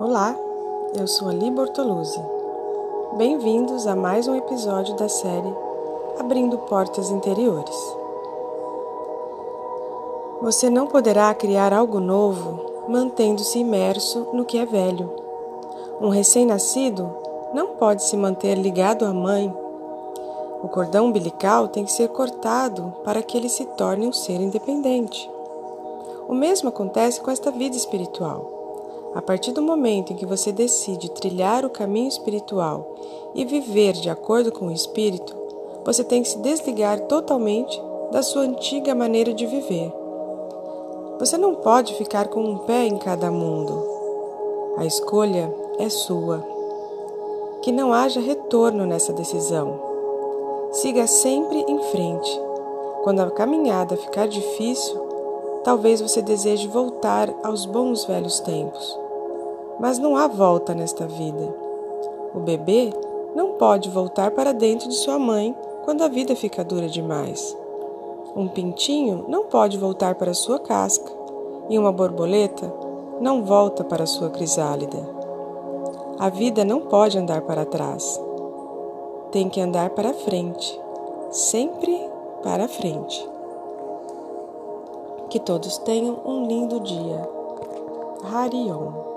Olá, eu sou a Li Bortoluzzi. Bem-vindos a mais um episódio da série Abrindo Portas Interiores. Você não poderá criar algo novo mantendo-se imerso no que é velho. Um recém-nascido não pode se manter ligado à mãe. O cordão umbilical tem que ser cortado para que ele se torne um ser independente. O mesmo acontece com esta vida espiritual. A partir do momento em que você decide trilhar o caminho espiritual e viver de acordo com o espírito, você tem que se desligar totalmente da sua antiga maneira de viver. Você não pode ficar com um pé em cada mundo. A escolha é sua. Que não haja retorno nessa decisão. Siga sempre em frente. Quando a caminhada ficar difícil, Talvez você deseje voltar aos bons velhos tempos. Mas não há volta nesta vida. O bebê não pode voltar para dentro de sua mãe quando a vida fica dura demais. Um pintinho não pode voltar para sua casca e uma borboleta não volta para sua crisálida. A vida não pode andar para trás. Tem que andar para frente, sempre para frente. Que todos tenham um lindo dia. Harion.